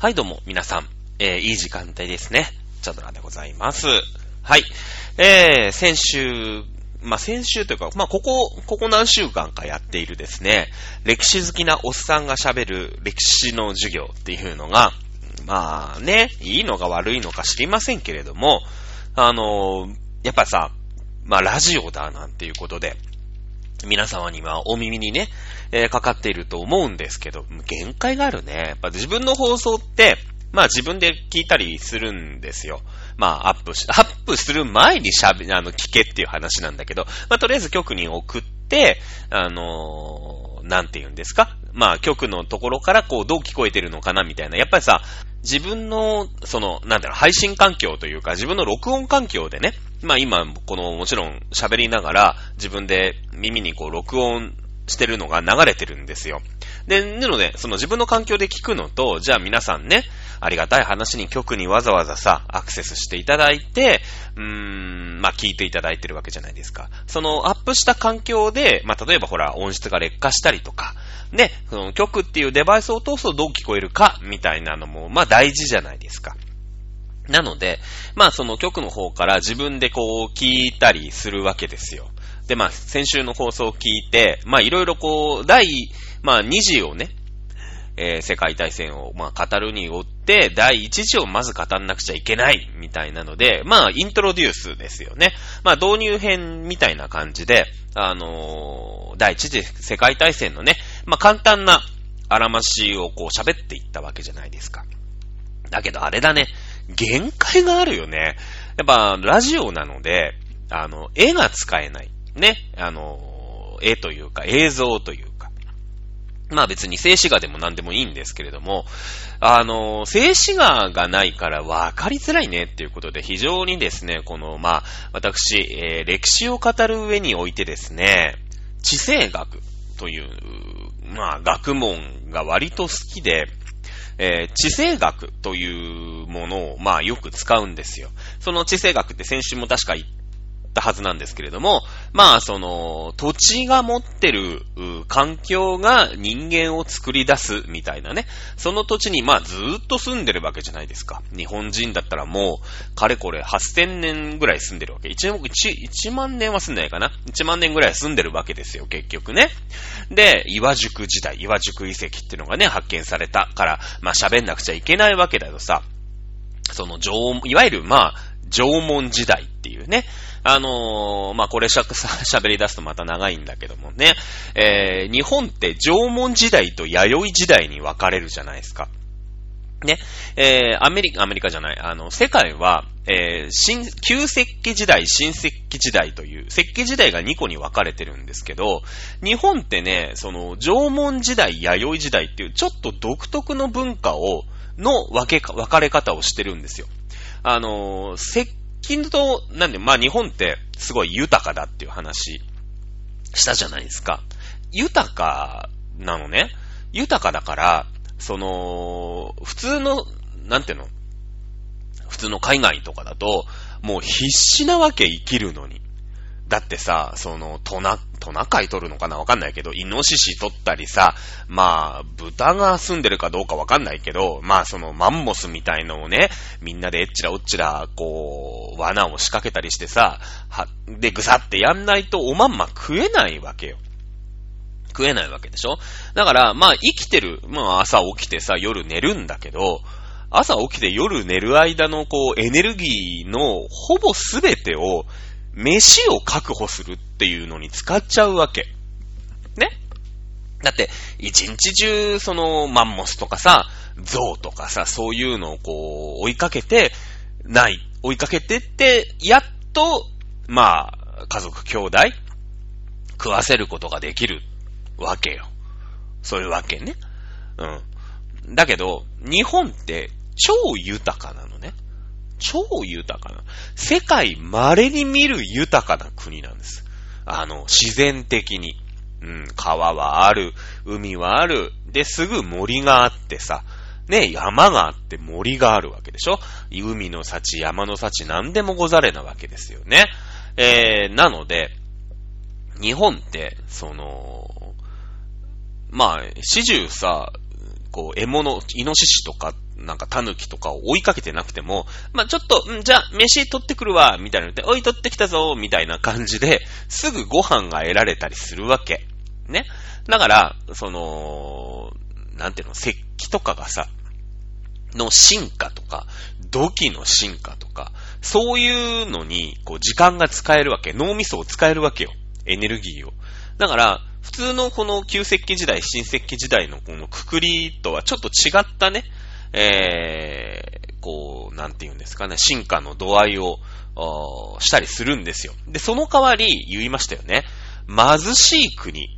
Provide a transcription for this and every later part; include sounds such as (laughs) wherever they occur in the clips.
はい、どうも、皆さん、えー、いい時間帯ですね。チャドラでございます。はい。えー、先週、まあ、先週というか、まあ、ここ、ここ何週間かやっているですね、歴史好きなおっさんが喋る歴史の授業っていうのが、まあね、いいのか悪いのか知りませんけれども、あのー、やっぱさ、まあ、ラジオだなんていうことで、皆様にはお耳にね、えー、かかっていると思うんですけど、限界があるね。やっぱ自分の放送って、まあ自分で聞いたりするんですよ。まあアップし、アップする前に喋、あの、聞けっていう話なんだけど、まあとりあえず局に送って、あのー、なんて言うんですか？まあ局のところからこうどう聞こえてるのかなみたいな。やっぱりさ、自分の、その、なんだろう、配信環境というか、自分の録音環境でね、まあ今、この、もちろん喋りながら、自分で耳にこう、録音してるのが流れてるんですよ。で、なので、その自分の環境で聞くのと、じゃあ皆さんね、ありがたい話に局にわざわざさ、アクセスしていただいて、うーん、まあ、聞いていただいてるわけじゃないですか。そのアップした環境で、まあ、例えばほら、音質が劣化したりとか、ね、その局っていうデバイスを通すとどう聞こえるか、みたいなのも、まあ、大事じゃないですか。なので、まあその局の方から自分でこう聞いたりするわけですよ。で、まあ先週の放送を聞いて、まあいろいろこう、第、まあ2次をね、えー、世界大戦を、まあ、語るによって、第1次をまず語んなくちゃいけない、みたいなので、まあ、イントロデュースですよね。まあ、導入編みたいな感じで、あのー、第1次世界大戦のね、まあ、簡単なあらましをこう喋っていったわけじゃないですか。だけどあれだね、限界があるよね。やっぱ、ラジオなので、あの、絵が使えない。ね。あの、絵というか、映像というか。まあ別に静止画でも何でもいいんですけれども、あの、静止画がないから分かりづらいねっていうことで非常にですね、この、まあ、私、えー、歴史を語る上においてですね、地政学という、まあ、学問が割と好きで、えー、地政学というものを、まあよく使うんですよ。その地政学って先週も確か言ったはずなんですけれども、まあその、土地が持ってる環境が人間を作り出すみたいなね。その土地にまあずっと住んでるわけじゃないですか。日本人だったらもう、かれこれ8000年ぐらい住んでるわけ。1, 1, 1万年は住んでないかな ?1 万年ぐらい住んでるわけですよ、結局ね。で、岩宿時代、岩宿遺跡っていうのがね、発見されたから、まあ喋んなくちゃいけないわけだよさ。その縄、いわゆるまあ、縄文時代っていうね。あのー、まあ、これしゃ、喋り出すとまた長いんだけどもね。えー、日本って縄文時代と弥生時代に分かれるじゃないですか。ね。えー、アメリカ、アメリカじゃない、あの、世界は、えー、新、旧石器時代、新石器時代という、石器時代が2個に分かれてるんですけど、日本ってね、その、縄文時代、弥生時代っていう、ちょっと独特の文化を、の分け、分かれ方をしてるんですよ。あの、石器と、なんで、まあ日本ってすごい豊かだっていう話したじゃないですか。豊かなのね。豊かだから、その、普通の、なんていうの？普通の海外とかだと、もう必死なわけ生きるのに。だってさ、その、トナ、トナカイ取るのかなわかんないけど、イノシシ取ったりさ、まあ、豚が住んでるかどうかわかんないけど、まあそのマンモスみたいのをね、みんなでえっちらおっちら、こう、罠を仕掛けたりしてさ、は、で、ぐさってやんないとおまんま食えないわけよ。食えないわけでしょ？だから、まあ生きてる、まあ朝起きてさ、夜寝るんだけど、朝起きて夜寝る間のこうエネルギーのほぼすべてを飯を確保するっていうのに使っちゃうわけ。ね？だって、一日中、その、マンモスとかさ、ゾウとかさ、そういうのをこう、追いかけて、ない、追いかけてって、やっと、まあ、家族、兄弟、食わせることができるわけよ。そういうわけね。うん。だけど、日本って超豊かなのね。超豊かな。世界稀に見る豊かな国なんです。あの、自然的に。うん、川はある、海はある、で、すぐ森があってさ、ね、山があって森があるわけでしょ海の幸、山の幸、何でもござれなわけですよね。えー、なので、日本って、その、まあ、始終さ、こう、獲物、イノシシとかっ、なんか狸とかを追いかけてなくても、まあ、ちょっと、んじゃあ、飯取ってくるわ、みたいなので、おい、取ってきたぞ、みたいな感じで、すぐご飯が得られたりするわけ。ね。だから、その、なんていうの、石器とかがさ、の進化とか、土器の進化とか、そういうのに、こう、時間が使えるわけ。脳みそを使えるわけよ。エネルギーを。だから、普通のこの旧石器時代、新石器時代のこのくくりとはちょっと違ったね、えー、こう、なんて言うんですかね、進化の度合いを、したりするんですよ。で、その代わり言いましたよね。貧しい国。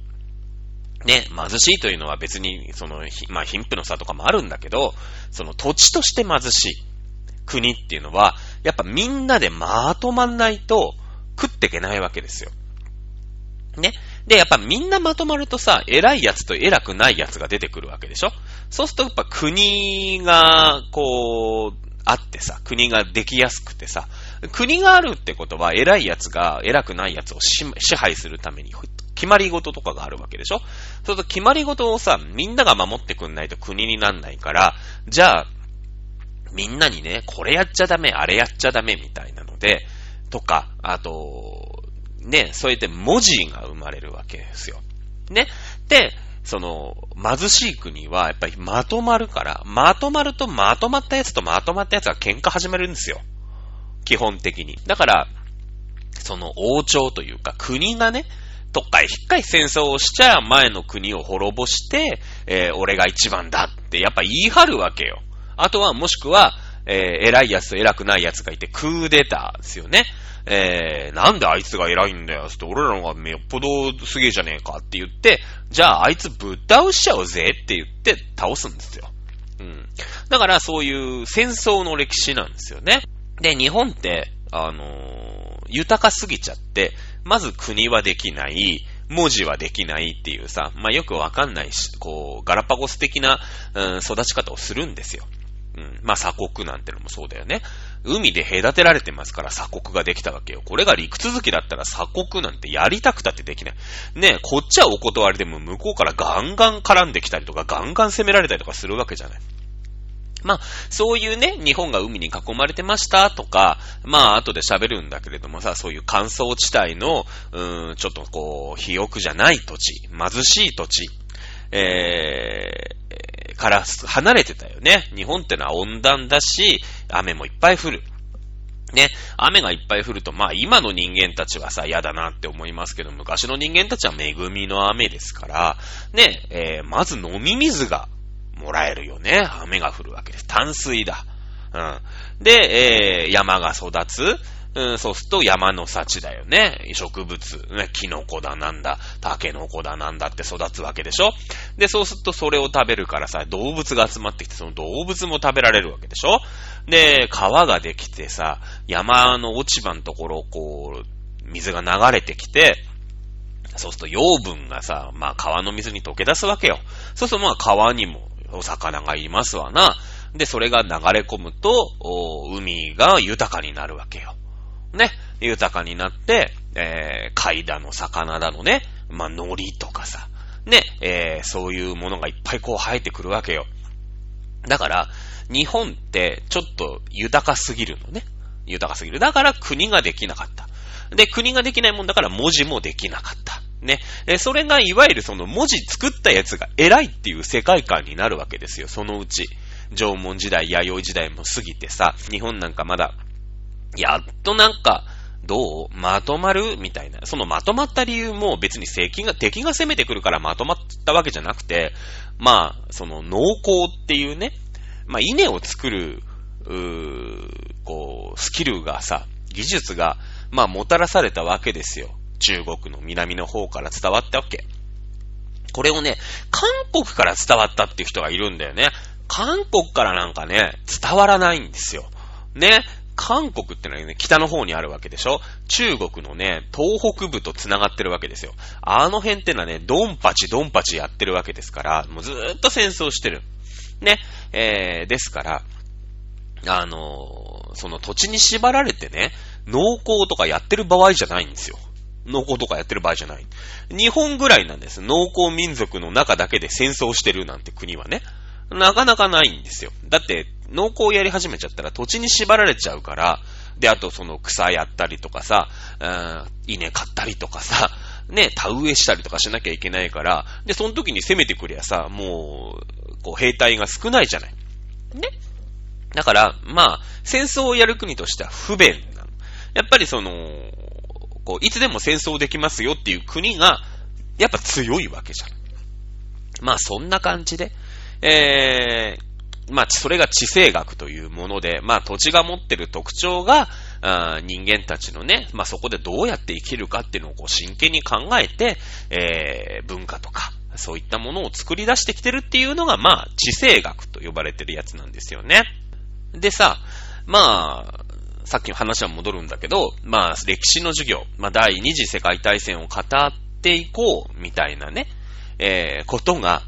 ね、貧しいというのは別に、その、まあ、貧富の差とかもあるんだけど、その土地として貧しい国っていうのは、やっぱみんなでまとまんないと食っていけないわけですよ。ね。で、やっぱみんなまとまるとさ、偉いやつと偉くないやつが出てくるわけでしょ？そうするとやっぱ国が、こう、あってさ、国ができやすくてさ、国があるってことは偉いやつが偉くないやつを支配するために決まり事とかがあるわけでしょ？そうすると決まり事をさ、みんなが守ってくんないと国になんないから、じゃあ、みんなにね、これやっちゃダメ、あれやっちゃダメみたいなので、とか、あと、ね、そうやって文字が生まれるわけですよ。ね。で、その、貧しい国はやっぱりまとまるから、まとまるとまとまったやつとまとまったやつが喧嘩始めるんですよ。基本的に。だから、その王朝というか国がね、とっかいひっかい戦争をしちゃ前の国を滅ぼして、えー、俺が一番だってやっぱ言い張るわけよ。あとはもしくは、えー、偉い奴と偉くない奴がいてクーデターですよね。えー、なんであいつが偉いんだよって、俺らの方がよっぽどすげえじゃねえかって言って、じゃああいつぶっ倒しちゃおうぜって言って倒すんですよ。うん。だからそういう戦争の歴史なんですよね。で、日本って、あのー、豊かすぎちゃって、まず国はできない、文字はできないっていうさ、まあ、よくわかんないし、こう、ガラパゴス的な、うん、育ち方をするんですよ。うん。まあ、鎖国なんてのもそうだよね。海で隔てられてますから鎖国ができたわけよ。これが陸続きだったら鎖国なんてやりたくたってできない。ねえ、こっちはお断りでも向こうからガンガン絡んできたりとか、ガンガン攻められたりとかするわけじゃない。まあ、そういうね、日本が海に囲まれてましたとか、まあ、後で喋るんだけれどもさ、そういう乾燥地帯の、うーん、ちょっとこう、肥沃じゃない土地、貧しい土地、えー、から離れてたよね。日本ってのは温暖だし、雨もいっぱい降る。ね、雨がいっぱい降ると、まあ今の人間たちはさ、嫌だなって思いますけど、昔の人間たちは恵みの雨ですから、ね、えー、まず飲み水がもらえるよね。雨が降るわけです。淡水だ。うん。で、えー、山が育つ。うん、そうすると山の幸だよね。植物、ね、キノコだなんだ、タケノコだなんだって育つわけでしょで、そうするとそれを食べるからさ、動物が集まってきて、その動物も食べられるわけでしょで、川ができてさ、山の落ち葉のところをこう、水が流れてきて、そうすると養分がさ、まあ川の水に溶け出すわけよ。そうするとまあ川にもお魚がいますわな。で、それが流れ込むと、海が豊かになるわけよ。ね。豊かになって、えー、貝だの、魚だのね、まあ、海苔とかさ、ね、えー、そういうものがいっぱいこう生えてくるわけよ。だから、日本ってちょっと豊かすぎるのね。豊かすぎる。だから国ができなかった。で、国ができないもんだから文字もできなかった。ね。え、それがいわゆるその文字作ったやつが偉いっていう世界観になるわけですよ、そのうち。縄文時代、弥生時代も過ぎてさ、日本なんかまだ、やっとなんか、どう？まとまる？みたいな。そのまとまった理由も別に敵が、敵が攻めてくるからまとまったわけじゃなくて、まあ、その農耕っていうね、まあ稲を作る、うーこう、スキルがさ、技術が、まあもたらされたわけですよ。中国の南の方から伝わったわけ。これをね、韓国から伝わったっていう人がいるんだよね。韓国からなんかね、伝わらないんですよ。ね？韓国ってのはね、北の方にあるわけでしょ？中国のね、東北部と繋がってるわけですよ。あの辺ってのはね、ドンパチドンパチやってるわけですから、もうずーっと戦争してる。ね。えー、ですから、あのー、その土地に縛られてね、農耕とかやってる場合じゃないんですよ。農耕とかやってる場合じゃない。日本ぐらいなんです。農耕民族の中だけで戦争してるなんて国はね。なかなかないんですよ。だって、農耕やり始めちゃったら土地に縛られちゃうから、で、あとその草やったりとかさ、うん、稲買ったりとかさ、(laughs) ね、田植えしたりとかしなきゃいけないから、で、その時に攻めてくりゃさ、もう、こう、兵隊が少ないじゃない。ね。だから、まあ、戦争をやる国としては不便なの。やっぱりその、こう、いつでも戦争できますよっていう国が、やっぱ強いわけじゃん。まあ、そんな感じで、えー、まあ、それが地政学というもので、まあ、土地が持ってる特徴が、あ人間たちのね、まあ、そこでどうやって生きるかっていうのをこう真剣に考えて、えー、文化とか、そういったものを作り出してきてるっていうのが、まあ、地政学と呼ばれてるやつなんですよね。でさ、まあ、さっきの話は戻るんだけど、まあ、歴史の授業、まあ、第二次世界大戦を語っていこう、みたいなね、えー、ことが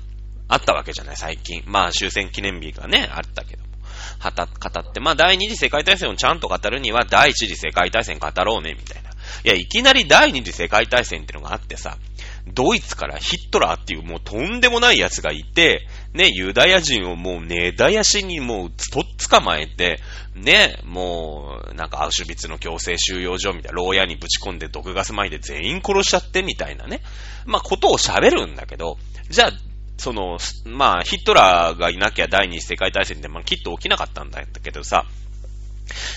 あったわけじゃない、最近。まあ、終戦記念日がね、あったけども。はた、語って、まあ、第二次世界大戦をちゃんと語るには、第一次世界大戦語ろうね、みたいな。いや、いきなり第二次世界大戦ってのがあってさ、ドイツからヒットラーっていうもうとんでもない奴がいて、ね、ユダヤ人をもう根絶やしにもうとっ捕まえて、ね、もう、なんかアウシュビッツの強制収容所みたいな、牢屋にぶち込んで毒ガス撒いて全員殺しちゃってみたいなね。まあ、ことを喋るんだけど、じゃあ、その、まあ、ヒットラーがいなきゃ第二次世界大戦で、まあ、きっと起きなかったんだけどさ、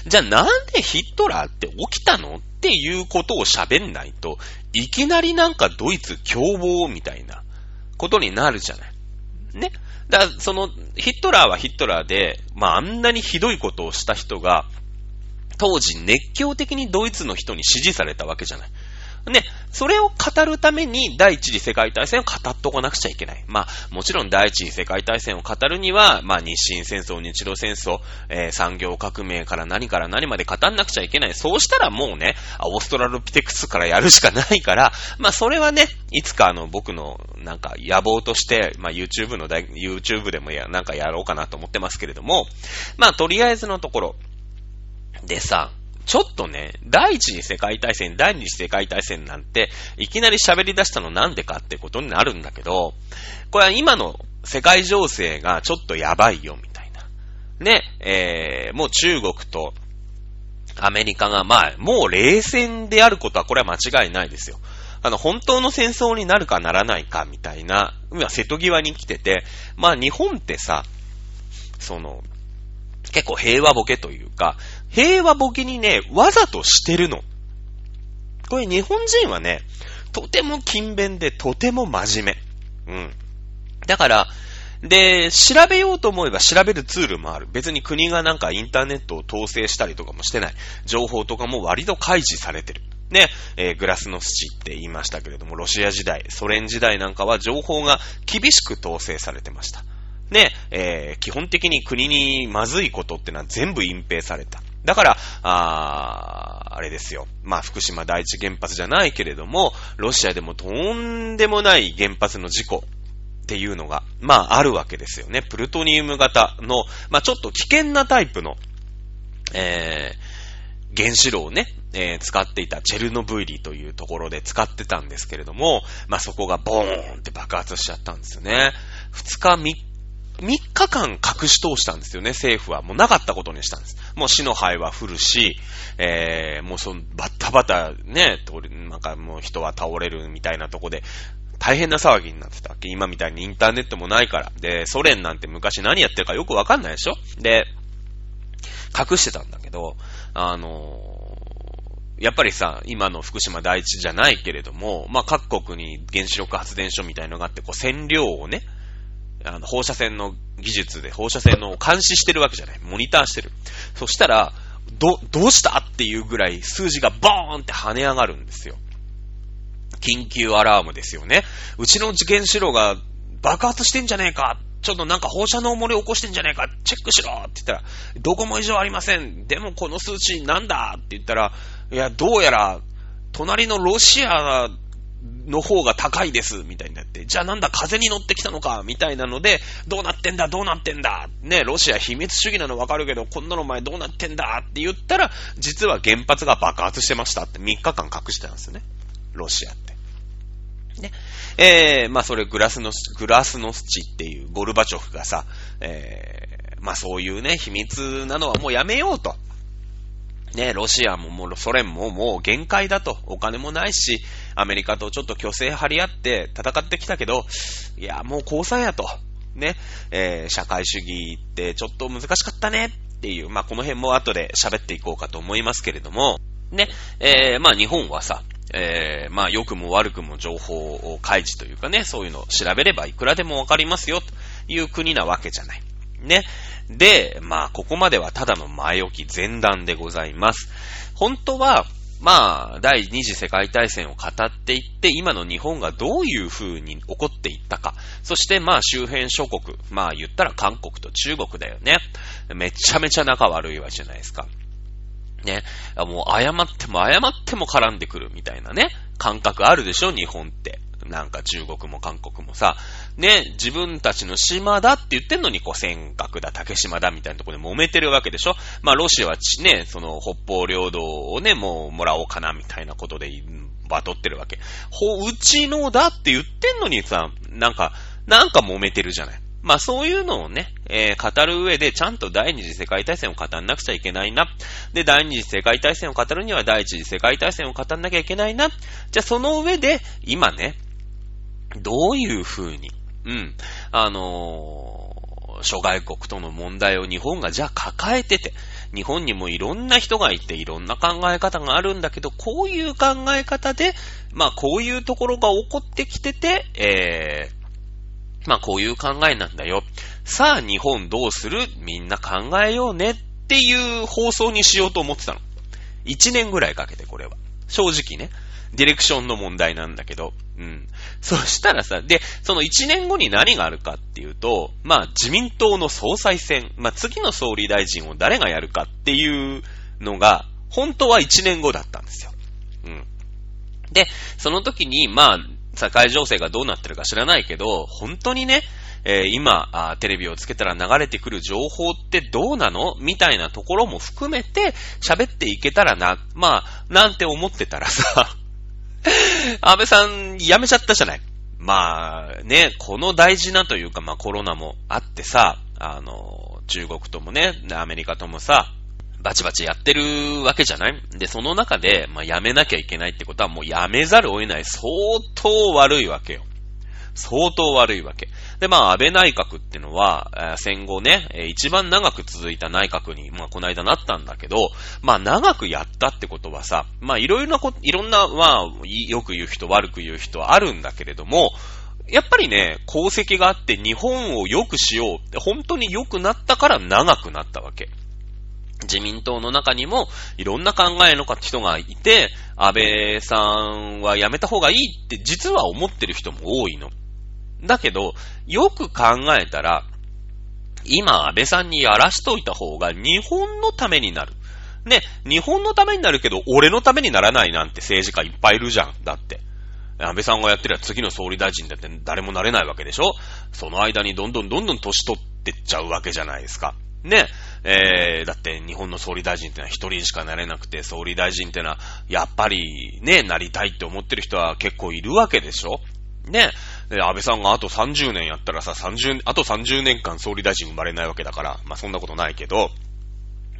じゃあなんでヒットラーって起きたのっていうことを喋んないと、いきなりなんかドイツ凶暴みたいなことになるじゃない。ね。だから、その、ヒットラーはヒットラーで、まあ、あんなにひどいことをした人が、当時熱狂的にドイツの人に支持されたわけじゃない。ね、それを語るために第一次世界大戦を語っとかなくちゃいけない。まあ、もちろん第一次世界大戦を語るには、まあ、日清戦争、日露戦争、えー、産業革命から何から何まで語んなくちゃいけない。そうしたらもうね、オーストラロピテクスからやるしかないから、まあ、それはね、いつかあの、僕の、なんか、野望として、まあ、YouTube の、YouTube でもや、なんかやろうかなと思ってますけれども、まあ、とりあえずのところ、でさ、ちょっとね、第一次世界大戦、第二次世界大戦なんて、いきなり喋り出したのなんでかってことになるんだけど、これは今の世界情勢がちょっとやばいよ、みたいな。ね、えー、もう中国とアメリカが、まあ、もう冷戦であることはこれは間違いないですよ。あの、本当の戦争になるかならないかみたいな、今、瀬戸際に来てて、まあ、日本ってさ、その、結構平和ボケというか、平和ボケにね、わざとしてるの。これ日本人はね、とても勤勉でとても真面目。うん。だから、で、調べようと思えば調べるツールもある。別に国がなんかインターネットを統制したりとかもしてない。情報とかも割と開示されてる。ね、えー、グラスの土って言いましたけれども、ロシア時代、ソ連時代なんかは情報が厳しく統制されてました。ね、えー、基本的に国にまずいことってのは全部隠蔽された。だから、ああれですよ。まあ、福島第一原発じゃないけれども、ロシアでもとんでもない原発の事故っていうのが、まあ、あるわけですよね。プルトニウム型の、まあ、ちょっと危険なタイプの、えー、原子炉をね、えー、使っていたチェルノブイリというところで使ってたんですけれども、まあ、そこがボーンって爆発しちゃったんですよね。2日3 3日間隠し通したんですよね、政府は。もうなかったことにしたんです。もう死の灰は降るし、えー、もうそのバッタバタね、なんかもう人は倒れるみたいなとこで、大変な騒ぎになってたわけ。今みたいにインターネットもないから。で、ソ連なんて昔何やってるかよくわかんないでしょで、隠してたんだけど、あのー、やっぱりさ、今の福島第一じゃないけれども、まあ、各国に原子力発電所みたいのがあって、こう、線量をね、あの、放射線の技術で放射線の監視してるわけじゃない。モニターしてる。そしたら、ど、どうしたっていうぐらい数字がボーンって跳ね上がるんですよ。緊急アラームですよね。うちの原子炉が爆発してんじゃねえかちょっとなんか放射能漏れ起こしてんじゃねえかチェックしろって言ったら、どこも異常ありません。でもこの数値なんだって言ったら、いや、どうやら、隣のロシアの方が高いです、みたいになって、じゃあなんだ、風に乗ってきたのか、みたいなので、どうなってんだ、どうなってんだ、ね、ロシア秘密主義なのわかるけど、こんなの前どうなってんだって言ったら、実は原発が爆発してましたって3日間隠してたんですよね。ロシアって。ね。えー、まあそれグラスの、グラスのスチっていうゴルバチョフがさ、えー、まあそういうね、秘密なのはもうやめようと。ね、ロシアももうソ連ももう限界だと。お金もないし、アメリカとちょっと虚勢張り合って戦ってきたけど、いや、もう降参やと。ね、えー、社会主義ってちょっと難しかったねっていう、まあこの辺も後で喋っていこうかと思いますけれども、ね、えー、まあ日本はさ、えー、まあ良くも悪くも情報を開示というかね、そういうのを調べればいくらでもわかりますよという国なわけじゃない。ね。で、まあここまではただの前置き前段でございます。本当は、まあ、第二次世界大戦を語っていって、今の日本がどういう風に起こっていったか。そしてまあ周辺諸国。まあ言ったら韓国と中国だよね。めちゃめちゃ仲悪いわけじゃないですか。ね。もう謝っても謝っても絡んでくるみたいなね、感覚あるでしょ、日本って。なんか中国も韓国もさ、ね、自分たちの島だって言ってんのに、こう、尖閣だ、竹島だみたいなとこで揉めてるわけでしょ？まあ、ロシアはね、その、北方領土をね、もう、もらおうかな、みたいなことで、バトってるわけ。ほ、うちのだって言ってんのにさ、なんか、なんか揉めてるじゃない。まあそういうのをね、えー、語る上でちゃんと第二次世界大戦を語んなくちゃいけないな。で、第二次世界大戦を語るには第一次世界大戦を語んなきゃいけないな。じゃあその上で、今ね、どういう風に、うん、あのー、諸外国との問題を日本がじゃあ抱えてて、日本にもいろんな人がいていろんな考え方があるんだけど、こういう考え方で、まあこういうところが起こってきてて、えまあこういう考えなんだよ。さあ日本どうする？みんな考えようねっていう放送にしようと思ってたの。1年ぐらいかけてこれは。正直ね。ディレクションの問題なんだけど。うん。そしたらさ、で、その1年後に何があるかっていうと、まあ自民党の総裁選、まあ次の総理大臣を誰がやるかっていうのが、本当は1年後だったんですよ。うん。で、その時に、まあ、社会情勢がどうなってるか知らないけど、本当にね、えー、今、テレビをつけたら流れてくる情報ってどうなの？みたいなところも含めて喋っていけたらな、まあ、なんて思ってたらさ、(laughs) 安倍さん辞めちゃったじゃない。まあ、ね、この大事なというか、まあコロナもあってさ、あの、中国ともね、アメリカともさ、バチバチやってるわけじゃない？で、その中で、まあ、やめなきゃいけないってことはもうやめざるを得ない。相当悪いわけよ。相当悪いわけ。で、まあ、安倍内閣ってのは、戦後ね、一番長く続いた内閣に、まあ、この間なったんだけど、まあ、長くやったってことはさ、まあ、いろいろなこと、いろんな、まあ、よく言う人、悪く言う人あるんだけれども、やっぱりね、功績があって日本を良くしようって、本当に良くなったから長くなったわけ。自民党の中にもいろんな考えの人がいて、安倍さんは辞めた方がいいって実は思ってる人も多いの。だけど、よく考えたら、今安倍さんにやらしといた方が日本のためになる。ね、日本のためになるけど、俺のためにならないなんて政治家いっぱいいるじゃん。だって。安倍さんがやってるや次の総理大臣だって誰もなれないわけでしょその間にどんどんどんどん年取ってっちゃうわけじゃないですか。ね。えー、だって日本の総理大臣ってのは一人しかなれなくて、総理大臣ってのは、やっぱりね、なりたいって思ってる人は結構いるわけでしょ？ね。で、安倍さんがあと30年やったらさ、30、あと30年間総理大臣生まれないわけだから、まあそんなことないけど、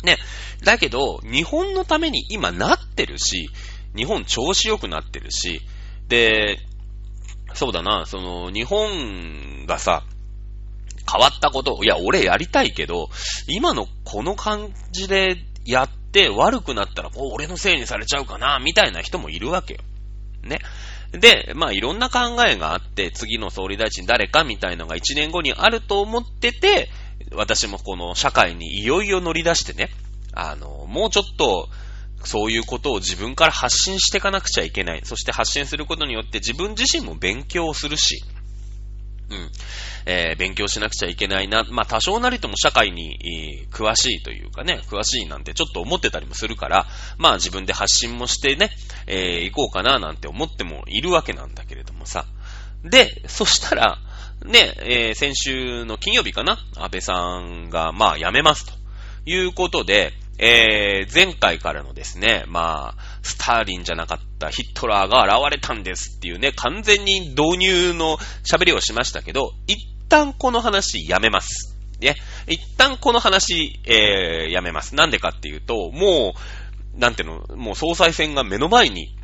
ね。だけど、日本のために今なってるし、日本調子良くなってるし、で、そうだな、その、日本がさ、変わったこといや、俺やりたいけど、今のこの感じでやって悪くなったら、こう、俺のせいにされちゃうかな、みたいな人もいるわけよ。ね。で、まあいろんな考えがあって、次の総理大臣誰かみたいのが1年後にあると思ってて、私もこの社会にいよいよ乗り出してね、あの、もうちょっと、そういうことを自分から発信していかなくちゃいけない。そして発信することによって自分自身も勉強するし、うん。えー、勉強しなくちゃいけないな。まあ、多少なりとも社会に、詳しいというかね、詳しいなんてちょっと思ってたりもするから、まあ自分で発信もしてね、えー、行こうかななんて思ってもいるわけなんだけれどもさ。で、そしたら、ね、えー、先週の金曜日かな？安倍さんが、まあ辞めますということで、えー、前回からのですね、まあ、スターリンじゃなかったヒットラーが現れたんですっていうね、完全に導入の喋りをしましたけど、一旦この話やめます。ね。一旦この話、えー、やめます。なんでかっていうと、もう、なんていうの、もう総裁選が目の前に、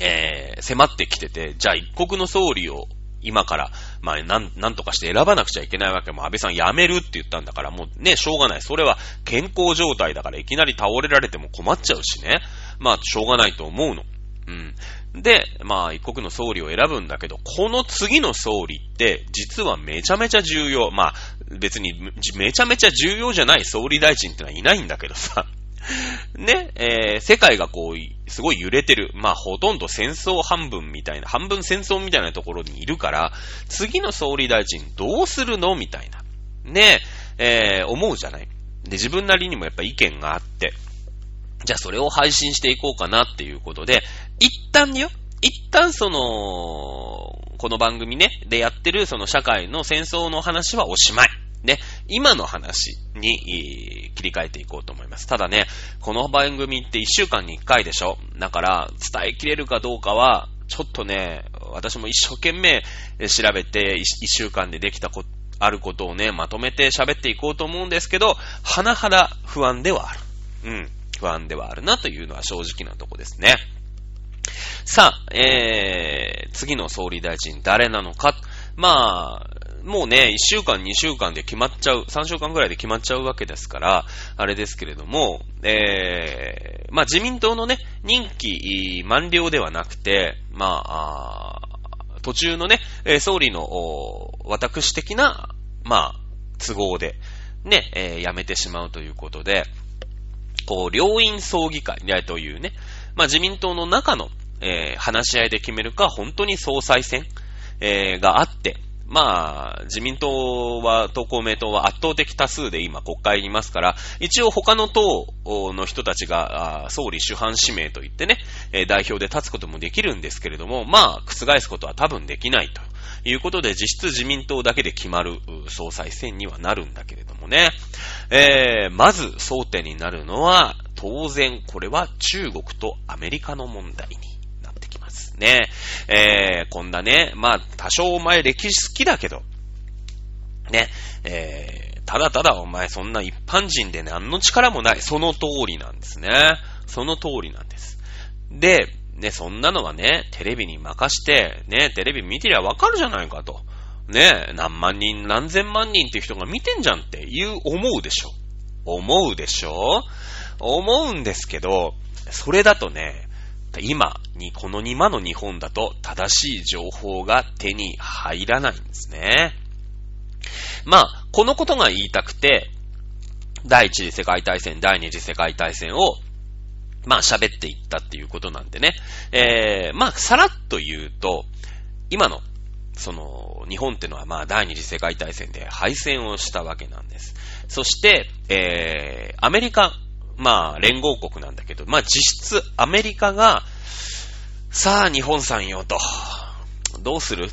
えー、迫ってきてて、じゃあ一国の総理を今から、まあ、なん、なんとかして選ばなくちゃいけないわけも、安倍さん辞めるって言ったんだから、もうね、しょうがない。それは健康状態だから、いきなり倒れられても困っちゃうしね。まあ、しょうがないと思うの。うん。で、まあ、一国の総理を選ぶんだけど、この次の総理って、実はめちゃめちゃ重要。まあ、別に、めちゃめちゃ重要じゃない総理大臣ってのはいないんだけどさ。(laughs) ね、えー、世界がこう、すごい揺れてる。まあ、ほとんど戦争半分みたいな、半分戦争みたいなところにいるから、次の総理大臣どうするのみたいな。ね、えー、思うじゃない。で、自分なりにもやっぱ意見があって、じゃあそれを配信していこうかなっていうことで、一旦よ、一旦その、この番組ね、でやってるその社会の戦争の話はおしまい。ね、今の話に切り替えていこうと思います。ただね、この番組って一週間に一回でしょだから伝えきれるかどうかは、ちょっとね、私も一生懸命調べて一週間でできたこあることをね、まとめて喋っていこうと思うんですけど、甚だ不安ではある。うん。不安ではあるなというのは正直なとこですね。さあ、えー、次の総理大臣誰なのか。まあ、もうね、1週間、2週間で決まっちゃう、3週間ぐらいで決まっちゃうわけですから、あれですけれども、えー、まあ自民党のね、任期満了ではなくて、まあ、あ途中のね、総理の私的な、まあ、都合で、ね、えー、辞めてしまうということで、こう、両院総議会というね、まあ自民党の中の、えー、話し合いで決めるか、本当に総裁選、えー、があって、まあ、自民党は、党公明党は圧倒的多数で今国会にいますから、一応他の党の人たちが、総理主犯指名といってね、代表で立つこともできるんですけれども、まあ、覆すことは多分できないということで、実質自民党だけで決まる総裁選にはなるんだけれどもね。えー、まず争点になるのは、当然これは中国とアメリカの問題にね。えー、こんなね、まあ、多少お前歴史好きだけど、ね、えー、ただただお前そんな一般人で何の力もない。その通りなんですね。その通りなんです。で、ね、そんなのはね、テレビに任して、ね、テレビ見てりゃわかるじゃないかと。ね、何万人、何千万人っていう人が見てんじゃんっていう思うでしょ。思うでしょ思うんですけど、それだとね、今に、この今の日本だと正しい情報が手に入らないんですね。まあ、このことが言いたくて、第一次世界大戦、第二次世界大戦を、まあ喋っていったっていうことなんでね。えー、まあ、さらっと言うと、今の、その、日本ってのはまあ第二次世界大戦で敗戦をしたわけなんです。そして、えー、アメリカまあ、連合国なんだけど、まあ実質アメリカが、さあ日本さんよと、どうする？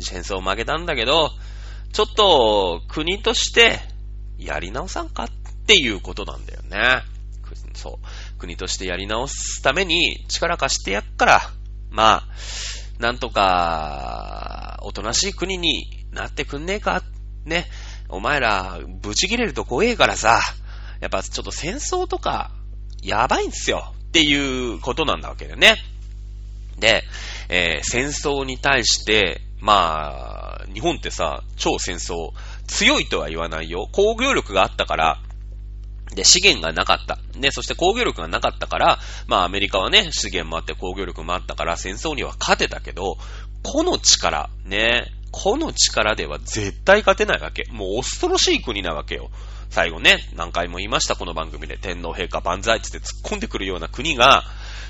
戦争負けたんだけど、ちょっと国としてやり直さんかっていうことなんだよね。そう。国としてやり直すために力貸してやっから、まあ、なんとか、おとなしい国になってくんねえかね。お前ら、ブチ切れると怖えからさ、やっぱちょっと戦争とか、やばいんすよっていうことなんだわけだよね。で、えー、戦争に対して、まあ、日本ってさ、超戦争、強いとは言わないよ。工業力があったから、で、資源がなかった。ね、そして工業力がなかったから、まあアメリカはね、資源もあって工業力もあったから戦争には勝てたけど、この力、ね、この力では絶対勝てないわけ。もう恐ろしい国なわけよ。最後ね、何回も言いました、この番組で。天皇陛下万歳って突っ込んでくるような国が、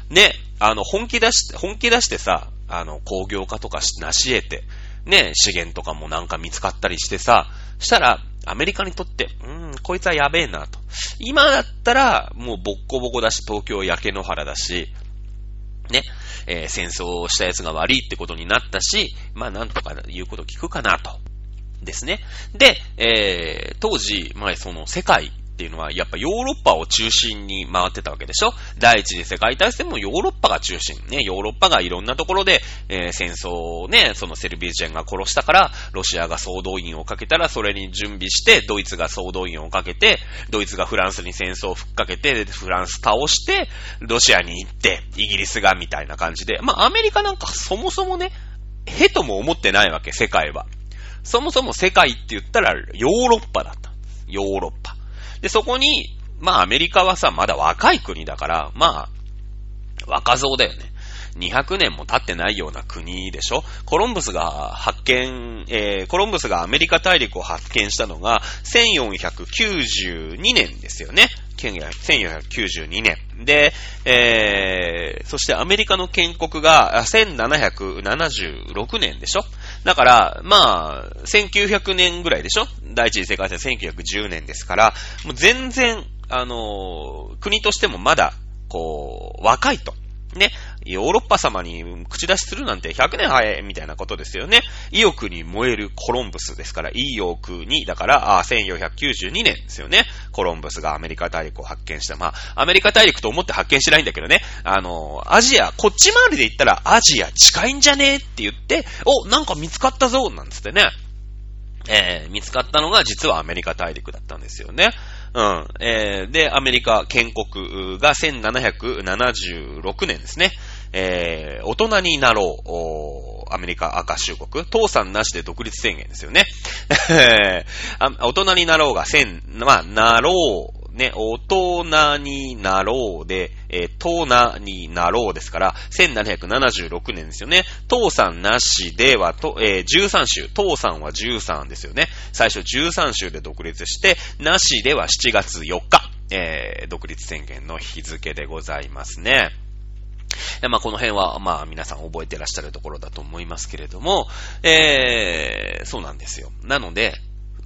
ね、あの、本気出して、本気出してさ、あの、工業化とかなし得て、ね、資源とかもなんか見つかったりしてさ、したら、アメリカにとって、うーん、こいつはやべえなと。今だったら、もうボッコボコだし、東京焼け野原だし、ね、えー、戦争をした奴が悪いってことになったし、まあなんとか言うこと聞くかなと。ですね。で、えー、当時、まあその世界っていうのは、やっぱヨーロッパを中心に回ってたわけでしょ？第一次世界大戦もヨーロッパが中心。ね、ヨーロッパがいろんなところで、えー、戦争をね、そのセルビージェンが殺したから、ロシアが総動員をかけたら、それに準備して、ドイツが総動員をかけて、ドイツがフランスに戦争をふっかけて、フランス倒して、ロシアに行って、イギリスがみたいな感じで、まあアメリカなんかそもそもね、へとも思ってないわけ、世界は。そもそも世界って言ったらヨーロッパだった。ヨーロッパ。で、そこに、まあアメリカはさ、まだ若い国だから、まあ、若造だよね。200年も経ってないような国でしょコロンブスが発見、えー、コロンブスがアメリカ大陸を発見したのが1492年ですよね。1492年。で、えー、そしてアメリカの建国が1776年でしょ？だから、まあ、1900年ぐらいでしょ？第一次世界大戦1910年ですから、もう全然、あのー、国としてもまだ、こう、若いと。ね、ヨーロッパ様に口出しするなんて100年早いみたいなことですよね。意欲に燃えるコロンブスですから、意欲に、だから、あ1492年ですよね。コロンブスがアメリカ大陸を発見した。まあ、アメリカ大陸と思って発見しないんだけどね。あの、アジア、こっち回りで言ったらアジア近いんじゃねえって言って、お、なんか見つかったぞなんつってね。えー、見つかったのが実はアメリカ大陸だったんですよね。うん。えー、で、アメリカ建国が1776年ですね。えー、大人になろう、アメリカ赤州国、倒産なしで独立宣言ですよね。(laughs) 大人になろうが1000、まあ、なろう、ね、大人になろうで、えー、トーナになろうですから、1776年ですよね。父さんなしでは、と、えー、13州。父さんは13ですよね。最初13州で独立して、なしでは7月4日、えー、独立宣言の日付でございますね。まあ、この辺は、まあ、皆さん覚えてらっしゃるところだと思いますけれども、えー、そうなんですよ。なので、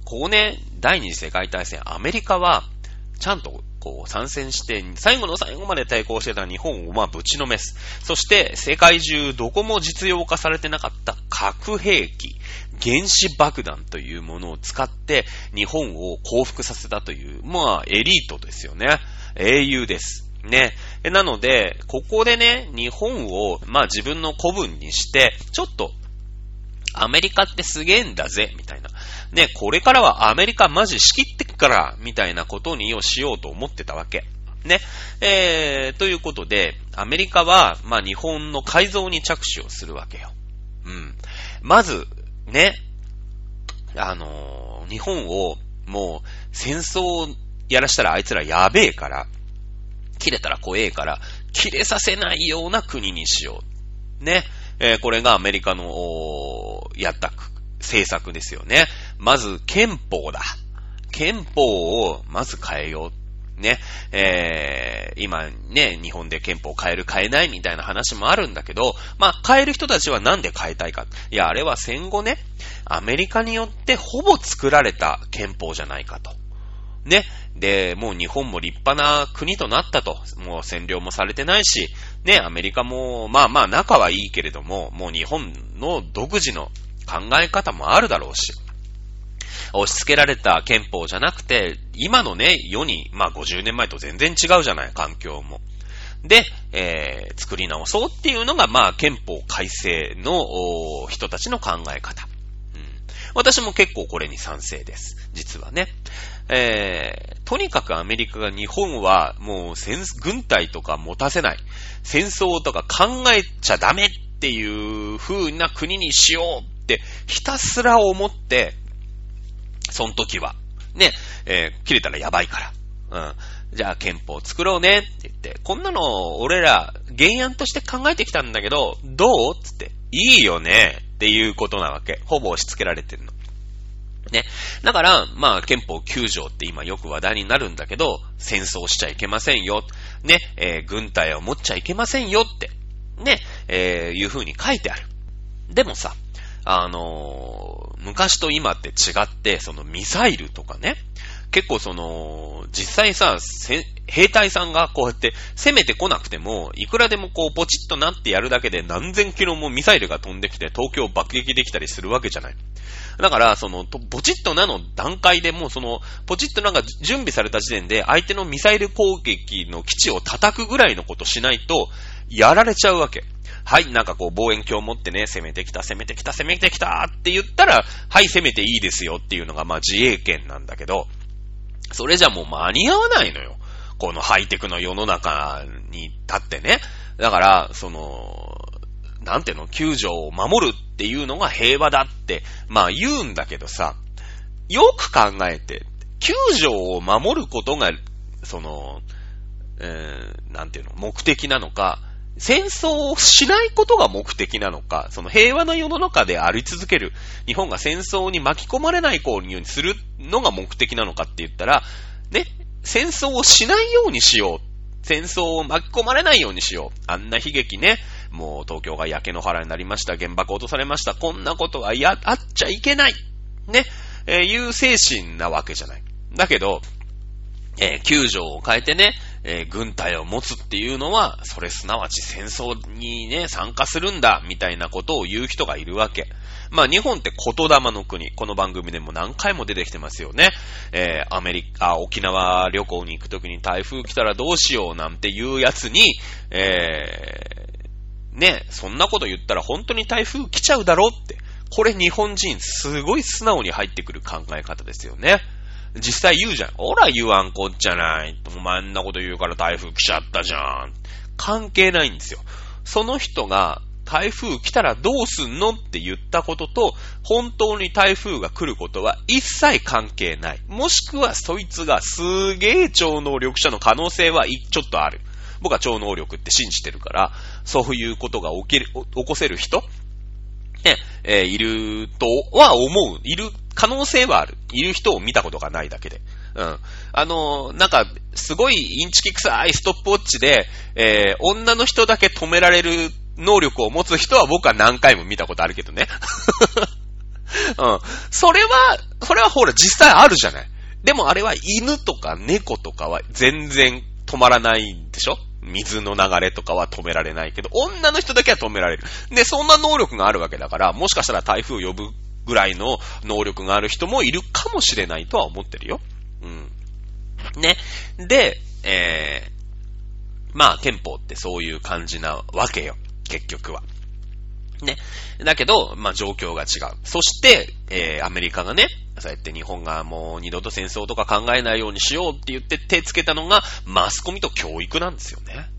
ここね、第二次世界大戦、アメリカは、ちゃんとこう参戦して、最後の最後まで対抗してた日本をまあぶちのめす。そして世界中どこも実用化されてなかった核兵器、原子爆弾というものを使って日本を降伏させたという、まあエリートですよね。英雄です。ね。なので、ここでね、日本を、まあ自分の古文にして、ちょっとアメリカってすげえんだぜ、みたいな。ね、これからはアメリカマジ仕切ってっから、みたいなことにをしようと思ってたわけ。ね。えー、ということで、アメリカは、まあ、日本の改造に着手をするわけよ。うん。まず、ね、あのー、日本を、もう、戦争やらしたらあいつらやべえから、切れたら怖えから、切れさせないような国にしよう。ね。えー、これがアメリカの、やった政策ですよね。まず、憲法だ。憲法をまず変えよう。ね。えー、今ね、日本で憲法変える変えないみたいな話もあるんだけど、まあ、変える人たちはなんで変えたいか。いや、あれは戦後ね、アメリカによってほぼ作られた憲法じゃないかと。ね。で、もう日本も立派な国となったと。もう占領もされてないし、ね、アメリカも、まあまあ仲はいいけれども、もう日本の独自の考え方もあるだろうし、押し付けられた憲法じゃなくて、今のね、世に、まあ50年前と全然違うじゃない、環境も。で、えー、作り直そうっていうのが、まあ憲法改正の人たちの考え方。うん、私も結構これに賛成です。実はね。えー、とにかくアメリカが日本はもう戦、軍隊とか持たせない。戦争とか考えちゃダメっていう風な国にしようひたすら思って、その時は、ね、えー、切れたらやばいから。うん。じゃあ憲法作ろうねって言って、こんなの俺ら原案として考えてきたんだけど、どう？つって、いいよねっていうことなわけ。ほぼ押し付けられてるの。ね。だから、まあ、憲法9条って今よく話題になるんだけど、戦争しちゃいけませんよ。ね。えー、軍隊を持っちゃいけませんよって。ね。えー、いう風に書いてある。でもさ、あのー、昔と今って違って、そのミサイルとかね、結構その、実際さ、兵隊さんがこうやって攻めてこなくても、いくらでもこうポチッとなってやるだけで何千キロもミサイルが飛んできて東京を爆撃できたりするわけじゃない。だから、その、ポチッとなの段階でもうその、ポチッとなが準備された時点で相手のミサイル攻撃の基地を叩くぐらいのことしないと、やられちゃうわけ。はい、なんかこう望遠鏡を持ってね、攻めてきた、攻めてきた、攻めてきたって言ったら、はい、攻めていいですよっていうのがまあ自衛権なんだけど、それじゃもう間に合わないのよ。このハイテクの世の中に立ってね。だから、その、なんていうの、救助を守るっていうのが平和だって、まあ言うんだけどさ、よく考えて、救助を守ることが、その、えー、なんていうの、目的なのか、戦争をしないことが目的なのか、その平和な世の中であり続ける、日本が戦争に巻き込まれないようにするのが目的なのかって言ったら、ね、戦争をしないようにしよう。戦争を巻き込まれないようにしよう。あんな悲劇ね、もう東京が焼け野原になりました。原爆落とされました。こんなことはや、あっちゃいけない。ね、えー、いう精神なわけじゃない。だけど、えー、救助を変えてね、えー、軍隊を持つっていうのは、それすなわち戦争にね、参加するんだ、みたいなことを言う人がいるわけ。まあ日本って言霊の国。この番組でも何回も出てきてますよね。えー、アメリカ、沖縄旅行に行くときに台風来たらどうしようなんていうやつに、えー、ね、そんなこと言ったら本当に台風来ちゃうだろうって。これ日本人すごい素直に入ってくる考え方ですよね。実際言うじゃん。ほら言わんこっちゃない。お前んなこと言うから台風来ちゃったじゃん。関係ないんですよ。その人が台風来たらどうすんのって言ったことと、本当に台風が来ることは一切関係ない。もしくはそいつがすげえ超能力者の可能性はちょっとある。僕は超能力って信じてるから、そういうことが起きる、起こせる人？ね、えー、いるとは思う。いる可能性はある。いる人を見たことがないだけで。うん。あのー、なんか、すごいインチキ臭いストップウォッチで、えー、女の人だけ止められる能力を持つ人は僕は何回も見たことあるけどね。(laughs) うん。それは、それはほら実際あるじゃない。でもあれは犬とか猫とかは全然止まらないんでしょ？水の流れとかは止められないけど、女の人だけは止められる。で、そんな能力があるわけだから、もしかしたら台風を呼ぶぐらいの能力がある人もいるかもしれないとは思ってるよ。うん。ね。で、えー、まあ憲法ってそういう感じなわけよ。結局は。ね。だけど、まあ状況が違う。そして、えー、アメリカがね、そうやって日本がもう二度と戦争とか考えないようにしようって言って手つけたのが、マスコミと教育なんですよね。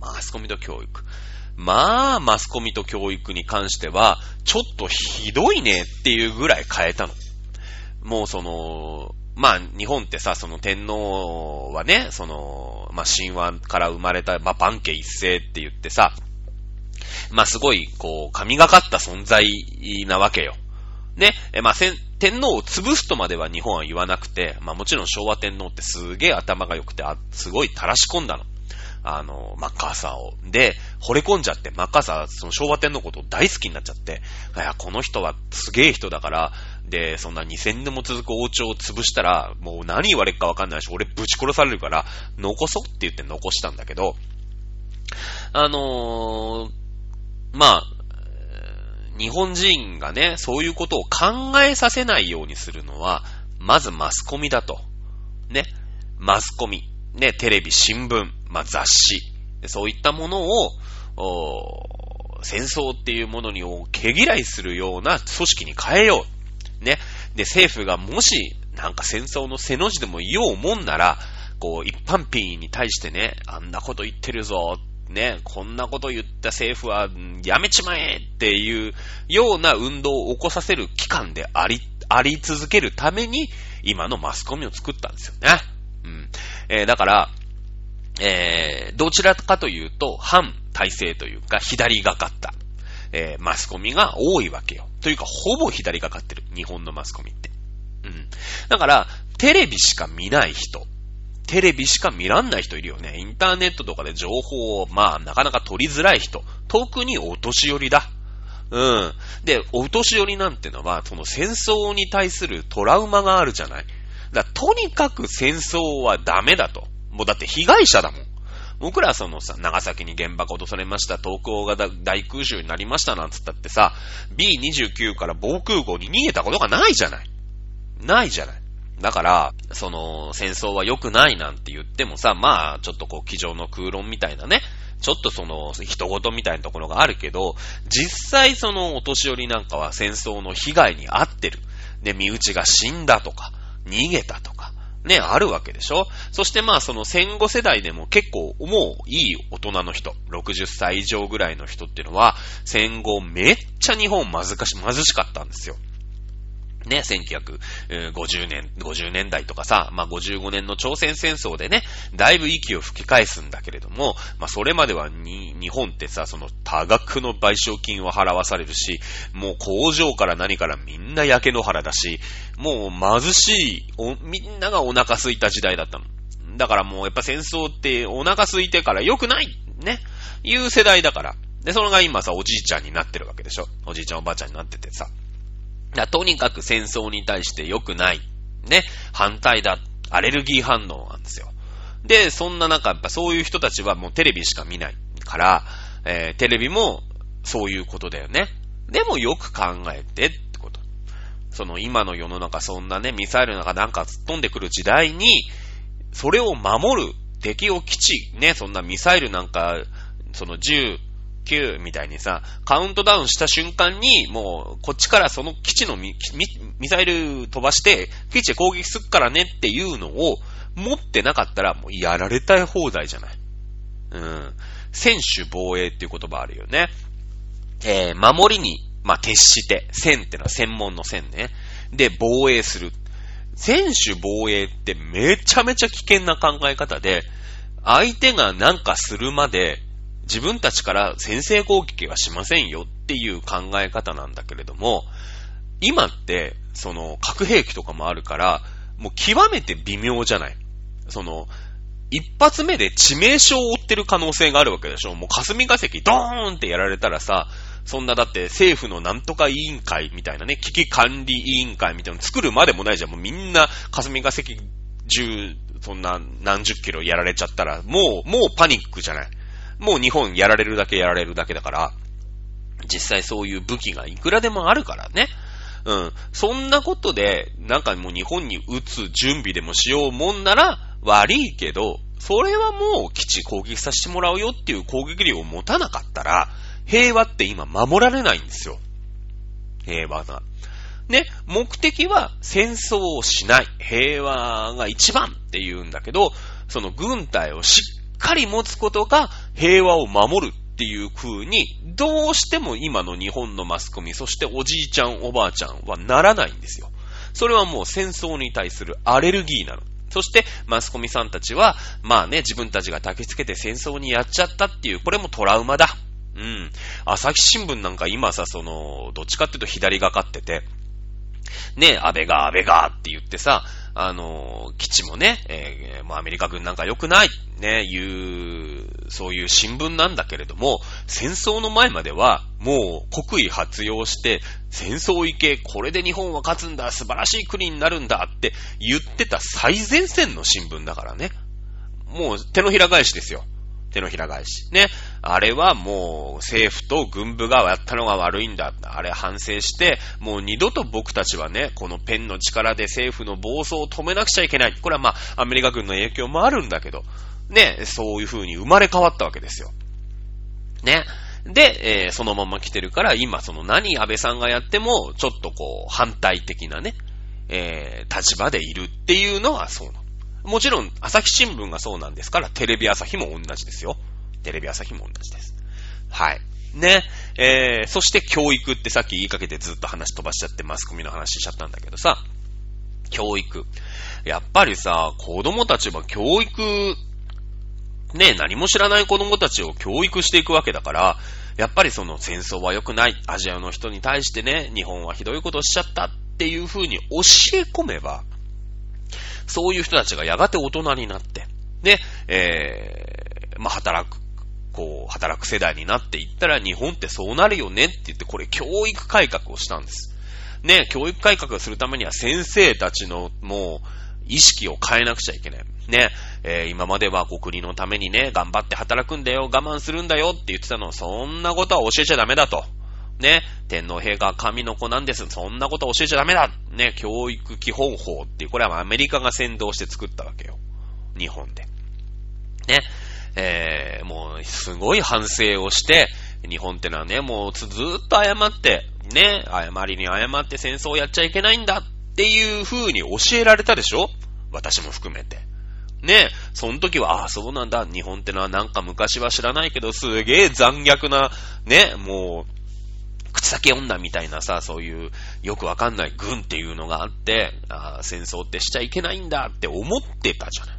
マスコミと教育。まあ、マスコミと教育に関しては、ちょっとひどいねっていうぐらい変えたの。もうその、まあ、日本ってさ、その天皇はね、その、まあ、神話から生まれた、まあ、万家一世って言ってさ、まあ、すごい、こう、神がかった存在なわけよ。ね、え、まあ、天皇を潰すとまでは日本は言わなくて、まあ、もちろん昭和天皇ってすげえ頭が良くて、あ、すごい垂らし込んだの。あの、マッカーサーを。で、惚れ込んじゃって、マッカーサー、その昭和天皇のことを大好きになっちゃって、いや、この人はすげえ人だから、で、そんな2000年も続く王朝を潰したら、もう何言われるかわかんないし、俺ぶち殺されるから、残そうって言って残したんだけど、あのー、まあ、日本人がね、そういうことを考えさせないようにするのは、まずマスコミだと。ね。マスコミ。ね、テレビ、新聞、まあ、雑誌、そういったものを、戦争っていうものに毛嫌いするような組織に変えよう。ね。で、政府がもし、なんか戦争の背の字でも言おうもんなら、こう、一般民に対してね、あんなこと言ってるぞ、ね、こんなこと言った政府はやめちまえっていうような運動を起こさせる機関であり、あり続けるために、今のマスコミを作ったんですよね。うん。えー、だから、えー、どちらかというと、反体制というか、左がかった、えー、マスコミが多いわけよ。というか、ほぼ左がかってる。日本のマスコミって。うん。だから、テレビしか見ない人、テレビしか見らんない人いるよね。インターネットとかで情報を、まあ、なかなか取りづらい人。特にお年寄りだ。うん。で、お年寄りなんてのは、その戦争に対するトラウマがあるじゃない。だとにかく戦争はダメだと。もうだって被害者だもん。僕らそのさ、長崎に原爆落とされました、東京が大空襲になりましたなんつったってさ、B29 から防空壕に逃げたことがないじゃない。ないじゃない。だから、その、戦争は良くないなんて言ってもさ、まあ、ちょっとこう、机上の空論みたいなね、ちょっとその、人事みたいなところがあるけど、実際その、お年寄りなんかは戦争の被害に遭ってる。で、身内が死んだとか、逃げたとか、ね、あるわけでしょ？そしてまあその戦後世代でも結構もういい大人の人、60歳以上ぐらいの人っていうのは、戦後めっちゃ日本貧し貧しかったんですよ。ね、1950年、50年代とかさ、まあ、55年の朝鮮戦争でね、だいぶ息を吹き返すんだけれども、まあ、それまではに、日本ってさ、その多額の賠償金を払わされるし、もう工場から何からみんな焼け野原だし、もう貧しい、おみんながお腹空いた時代だったの。だからもうやっぱ戦争ってお腹空いてから良くないね。いう世代だから。で、それが今さ、おじいちゃんになってるわけでしょ。おじいちゃんおばあちゃんになっててさ。とにかく戦争に対して良くない。ね。反対だ。アレルギー反応なんですよ。で、そんな中、やっぱそういう人たちはもうテレビしか見ないから、えー、テレビもそういうことだよね。でもよく考えてってこと。その今の世の中そんなね、ミサイルなんかなんか突っ飛んでくる時代に、それを守る敵を基地、ね、そんなミサイルなんか、その銃、9みたいにさ、カウントダウンした瞬間に、もう、こっちからその基地のミサイル飛ばして、基地で攻撃すっからねっていうのを持ってなかったら、もうやられたい放題じゃない。うん。選手防衛っていう言葉あるよね。えー、守りに、まあ、徹して、戦ってのは専門の戦ね。で、防衛する。選手防衛ってめちゃめちゃ危険な考え方で、相手がなんかするまで自分たちから先制攻撃はしませんよっていう考え方なんだけれども、今って、その、核兵器とかもあるから、もう極めて微妙じゃない。その、一発目で致命傷を負ってる可能性があるわけでしょもう霞が関ドーンってやられたらさ、そんなだって政府のなんとか委員会みたいなね、危機管理委員会みたいなの作るまでもないじゃん。もうみんな霞が関中、そんな何十キロやられちゃったら、もう、もうパニックじゃない。もう日本やられるだけやられるだけだから、実際そういう武器がいくらでもあるからね。うん。そんなことで、なんかもう日本に撃つ準備でもしようもんなら悪いけど、それはもう基地攻撃させてもらうよっていう攻撃力を持たなかったら、平和って今守られないんですよ。平和な。ね、目的は戦争をしない。平和が一番って言うんだけど、その軍隊をしっかり持つことが平和を守るっていう風に、どうしても今の日本のマスコミ、そしておじいちゃんおばあちゃんはならないんですよ。それはもう戦争に対するアレルギーなの。そして、マスコミさんたちは、まあね、自分たちが焚きつけて戦争にやっちゃったっていう、これもトラウマだ。うん。朝日新聞なんか今さ、その、どっちかっていうと左がかってて、ね、安倍が安倍がって言ってさ、あの、基地もね、えー、もうアメリカ軍なんか良くない、ね、いう、そういう新聞なんだけれども、戦争の前までは、もう国威発揚して、戦争行け、これで日本は勝つんだ、素晴らしい国になるんだって言ってた最前線の新聞だからね。もう手のひら返しですよ。手のひら返し。ね。あれはもう政府と軍部がやったのが悪いんだ。あれ反省して、もう二度と僕たちはね、このペンの力で政府の暴走を止めなくちゃいけない。これはまあ、アメリカ軍の影響もあるんだけど、ね、そういう風に生まれ変わったわけですよ。ね。で、えー、そのまま来てるから、今その何安倍さんがやっても、ちょっとこう、反対的なね、えー、立場でいるっていうのはそうなの。もちろん、朝日新聞がそうなんですから、テレビ朝日も同じですよ。テレビ朝日も同じです。はい。ね。えー、そして教育ってさっき言いかけてずっと話飛ばしちゃってマスコミの話しちゃったんだけどさ、教育。やっぱりさ、子供たちは教育、ね、何も知らない子供たちを教育していくわけだから、やっぱりその戦争は良くない、アジアの人に対してね、日本はひどいことをしちゃったっていう風に教え込めば、そういう人たちがやがて大人になって、ね、えー、まあ、働く、こう、働く世代になっていったら日本ってそうなるよねって言って、これ教育改革をしたんです。ね、教育改革をするためには先生たちのもう、意識を変えなくちゃいけない。ね、えー、今までは国のためにね、頑張って働くんだよ、我慢するんだよって言ってたのそんなことは教えちゃダメだと。ね、天皇陛下は神の子なんです。そんなこと教えちゃダメだ。ね、教育基本法っていう、これはアメリカが先導して作ったわけよ。日本で。ね、えー、もう、すごい反省をして、日本ってのはね、もうずーっと謝って、ね、謝りに謝って戦争をやっちゃいけないんだっていう風に教えられたでしょ？私も含めて。ね、その時は、ああ、そうなんだ、日本ってのはなんか昔は知らないけど、すげえ残虐な、ね、もう、口先女みたいなさ、そういうよくわかんない軍っていうのがあって、あ、戦争ってしちゃいけないんだって思ってたじゃない。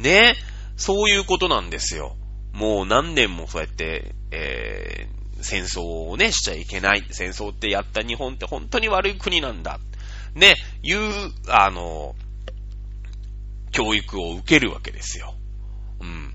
ね、そういうことなんですよ。もう何年もそうやって、えー、戦争をね、しちゃいけない。戦争ってやった日本って本当に悪い国なんだ。ね、いう、あの、教育を受けるわけですよ。うん。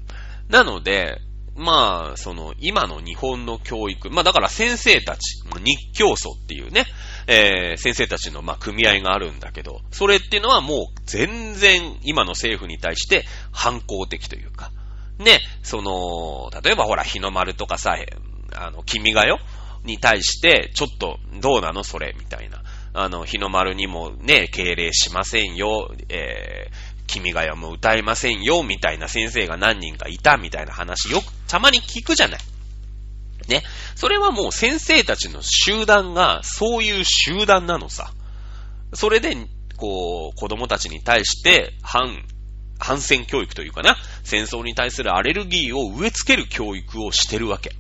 なので、まあ、その、今の日本の教育、まあだから先生たち、日教祖っていうね、えー、先生たちの、まあ、組合があるんだけど、それっていうのはもう全然今の政府に対して反抗的というか、ね、その、例えばほら、日の丸とかさ、あの、君がよ、に対して、ちょっと、どうなのそれ、みたいな。あの、日の丸にもね、敬礼しませんよ、えー、君が代も歌えませんよ、みたいな先生が何人かいた、みたいな話よく、たまに聞くじゃない。ね。それはもう先生たちの集団が、そういう集団なのさ。それで、こう、子供たちに対して、反、反戦教育というかな、戦争に対するアレルギーを植え付ける教育をしてるわけ。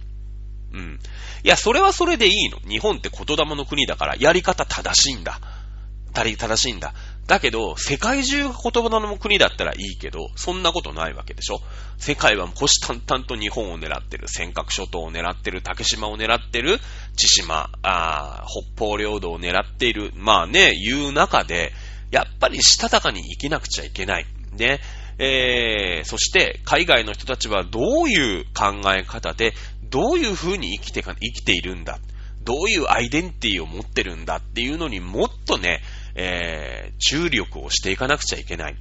うん。いや、それはそれでいいの。日本って言霊の国だから、やり方正しいんだ。たり正しいんだ。だけど、世界中が言葉の国だったらいいけど、そんなことないわけでしょ世界は虎視眈々と日本を狙ってる、尖閣諸島を狙ってる、竹島を狙ってる、千島、あ北方領土を狙っている、まあね、いう中で、やっぱりしたたかに生きなくちゃいけない。ね。えー、そして海外の人たちはどういう考え方で、どういう風に生きて、生きているんだ。どういうアイデンティティを持ってるんだっていうのにもっとね、えー、注力をしていかなくちゃいけない。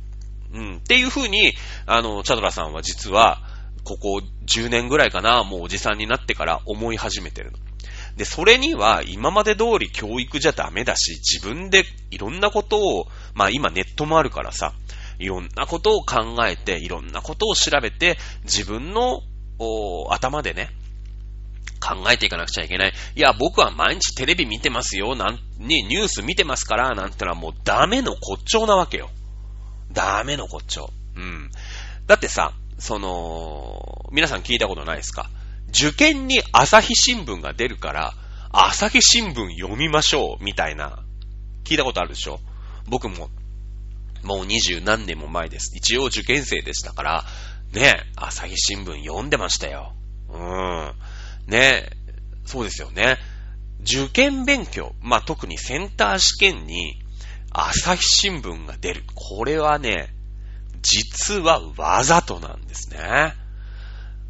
うん。っていう風に、あの、チャドラさんは実は、ここ10年ぐらいかな、もうおじさんになってから思い始めてるの。で、それには今まで通り教育じゃダメだし、自分でいろんなことを、まあ今ネットもあるからさ、いろんなことを考えて、いろんなことを調べて、自分の頭でね、考えていかなくちゃいけない。いや、僕は毎日テレビ見てますよ、なん、ね、ニュース見てますから、なんてのはもうダメの骨頂なわけよ。ダメの骨頂。うん。だってさ、その、皆さん聞いたことないですか？受験に朝日新聞が出るから、朝日新聞読みましょう、みたいな。聞いたことあるでしょ？僕も、もう二十何年も前です。一応受験生でしたから、ね、朝日新聞読んでましたよ。うん。ね、そうですよね。受験勉強、まあ、特にセンター試験に朝日新聞が出る。これはね、実はわざとなんですね。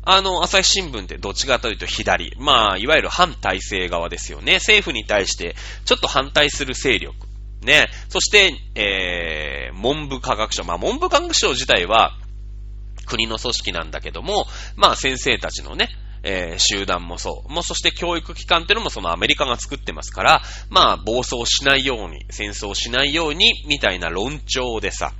あの、朝日新聞ってどっちかというと左。まあ、いわゆる反体制側ですよね。政府に対してちょっと反対する勢力。ね。そして、えー、文部科学省。まあ、文部科学省自体は国の組織なんだけども、まあ、先生たちのね、えー、集団もそう。もうそして教育機関っていうのもそのアメリカが作ってますから、まあ暴走しないように、戦争しないように、みたいな論調でさ、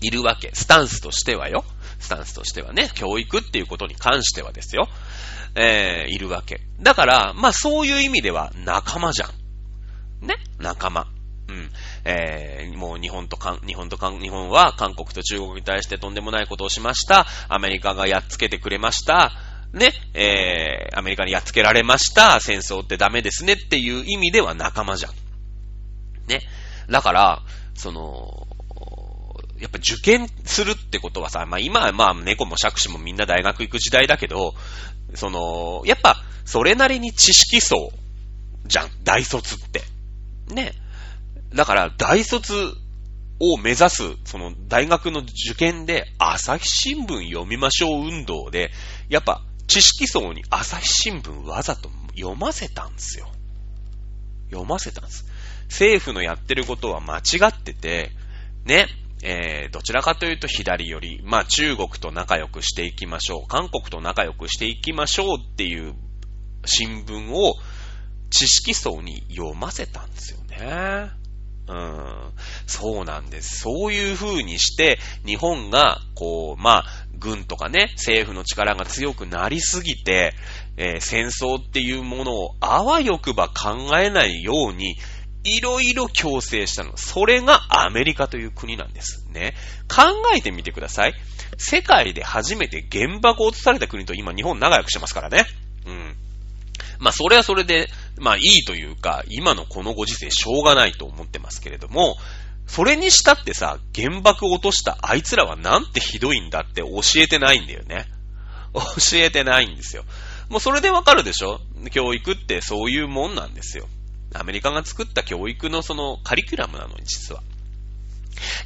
いるわけ。スタンスとしてはよ。スタンスとしてはね、教育っていうことに関してはですよ。えー、いるわけ。だから、まあそういう意味では仲間じゃん。ね？仲間。うん。えー、もう日本とか、日本とか、日本は韓国と中国に対してとんでもないことをしました。アメリカがやっつけてくれました。ね、えー、アメリカにやっつけられました、戦争ってダメですねっていう意味では仲間じゃん。ね。だから、その、やっぱ受験するってことはさ、まあ今はまあ猫も杓子もみんな大学行く時代だけど、その、やっぱそれなりに知識層じゃん、大卒って。ね。だから大卒を目指す、その大学の受験で朝日新聞読みましょう運動で、やっぱ知識層に朝日新聞わざと読ませたんですよ。読ませたんです。政府のやってることは間違ってて、ね、えー、どちらかというと左寄り、まあ中国と仲良くしていきましょう、韓国と仲良くしていきましょうっていう新聞を知識層に読ませたんですよね。うん。そうなんです。そういう風にして、日本が、こう、まあ、軍とかね、政府の力が強くなりすぎて、えー、戦争っていうものをあわよくば考えないように、いろいろ強制したの。それがアメリカという国なんですね。考えてみてください。世界で初めて原爆を落とされた国と今日本仲良くしてますからね。うん。まあそれはそれで、まあいいというか、今のこのご時世しょうがないと思ってますけれども、それにしたってさ、原爆落としたあいつらはなんてひどいんだって教えてないんだよね。教えてないんですよ。もうそれでわかるでしょ？教育ってそういうもんなんですよ。アメリカが作った教育のそのカリキュラムなのに、実は。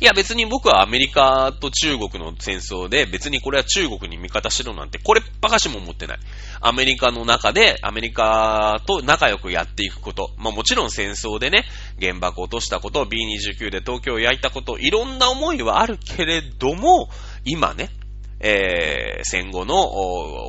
いや別に僕はアメリカと中国の戦争で別にこれは中国に味方しろなんてこればかしも思ってない。アメリカの中でアメリカと仲良くやっていくこと。まあもちろん戦争でね、原爆を落としたこと、B29 で東京を焼いたこと、いろんな思いはあるけれども、今ね、えー、戦後の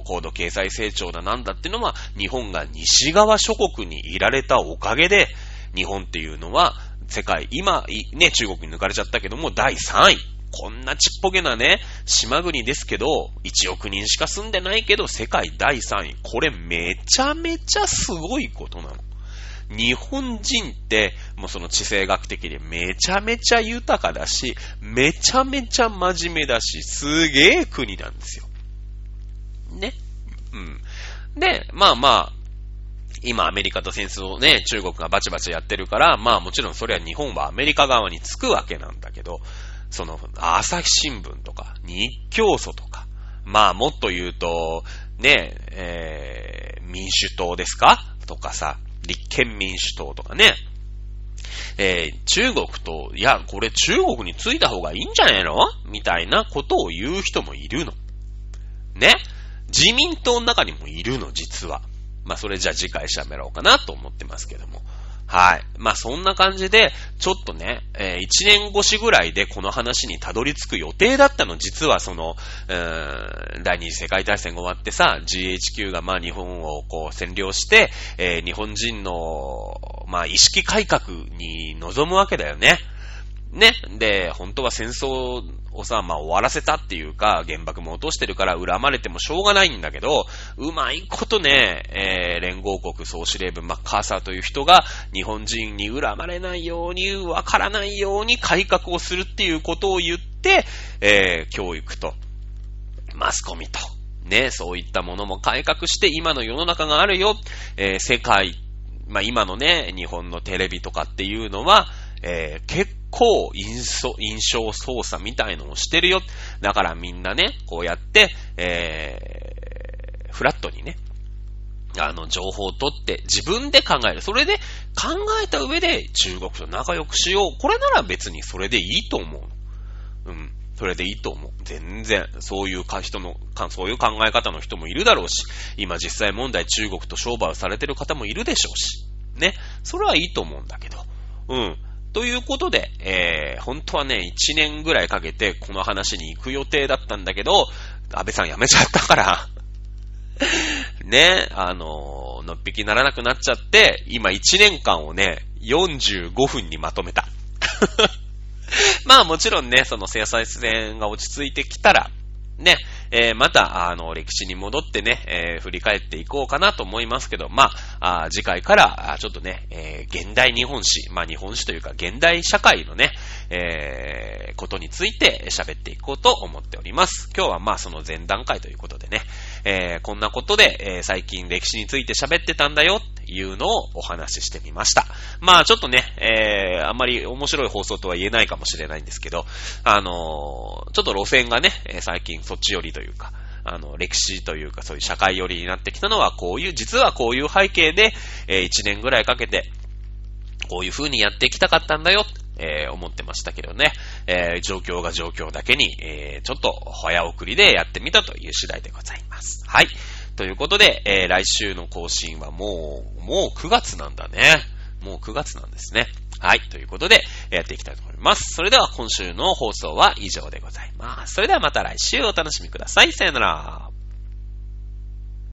高度経済成長だなんだっていうのは、日本が西側諸国にいられたおかげで、日本っていうのは、世界、今、ね、中国に抜かれちゃったけども、第3位。こんなちっぽけなね、島国ですけど、1億人しか住んでないけど、世界第3位。これめちゃめちゃすごいことなの。日本人って、もうその地政学的でめちゃめちゃ豊かだし、めちゃめちゃ真面目だし、すげえ国なんですよ。ね。うん。で、まあまあ、今アメリカと戦争をね、中国がバチバチやってるから、まあもちろんそれは日本はアメリカ側につくわけなんだけど、その、朝日新聞とか、日教祖とか、まあもっと言うと、ね、えー、民主党ですか？とかさ、立憲民主党とかね、えー、中国と、いや、これ中国についた方がいいんじゃねえの？みたいなことを言う人もいるの。ね？自民党の中にもいるの、実は。まあ、それじゃあ次回喋ろうかなと思ってますけども。はい。まあ、そんな感じで、ちょっとね、えー、1年越しぐらいでこの話にたどり着く予定だったの。実はその、うーん、第二次世界大戦が終わってさ、GHQ がまあ日本をこう占領して、えー、日本人の、まあ意識改革に臨むわけだよね。ね。で、本当は戦争をさ、まあ終わらせたっていうか、原爆も落としてるから恨まれてもしょうがないんだけど、うまいことね、えー、連合国総司令部マッカーサーという人が日本人に恨まれないように、わからないように改革をするっていうことを言って、えー、教育と、マスコミと、ね、そういったものも改革して今の世の中があるよ、えー、世界、まあ今のね、日本のテレビとかっていうのは、えー、結構印象、印象操作みたいのをしてるよ。だからみんなね、こうやって、えー、フラットにね、あの、情報を取って自分で考える。それで考えた上で中国と仲良くしよう。これなら別にそれでいいと思う。うん。それでいいと思う。全然、そういう人の、そういう考え方の人もいるだろうし、今実際問題中国と商売をされてる方もいるでしょうし、ね。それはいいと思うんだけど、うん。ということで、えー、本当はね、1年ぐらいかけてこの話に行く予定だったんだけど、安倍さん辞めちゃったから (laughs) ね、あのー、のっぴきならなくなっちゃって、今1年間をね、45分にまとめた。(laughs) まあもちろんね、その制裁戦が落ち着いてきたら、ね、えー、また、あの、歴史に戻ってね、えー、振り返っていこうかなと思いますけど、まあ、あ次回から、ちょっとね、えー、現代日本史、まあ、日本史というか、現代社会のね、え、ことについて喋っていこうと思っております。今日はまあ、その前段階ということでね、えー、こんなことで、えー、最近歴史について喋ってたんだよっていうのをお話ししてみました。まあ、ちょっとね、えー、あんまり面白い放送とは言えないかもしれないんですけど、あのー、ちょっと路線がね、最近そっち寄りというか、あの、歴史というかそういう社会寄りになってきたのはこういう、実はこういう背景で、えー、1年ぐらいかけて、こういう風にやっていきたかったんだよ、えー、思ってましたけどね、えー、状況が状況だけに、えー、ちょっと早送りでやってみたという次第でございます。はい。ということで、え、来週の更新はもう、もう9月なんだね。もう9月なんですね。はい。ということで、やっていきたいと思います。それでは今週の放送は以上でございます。それではまた来週お楽しみください。さよなら。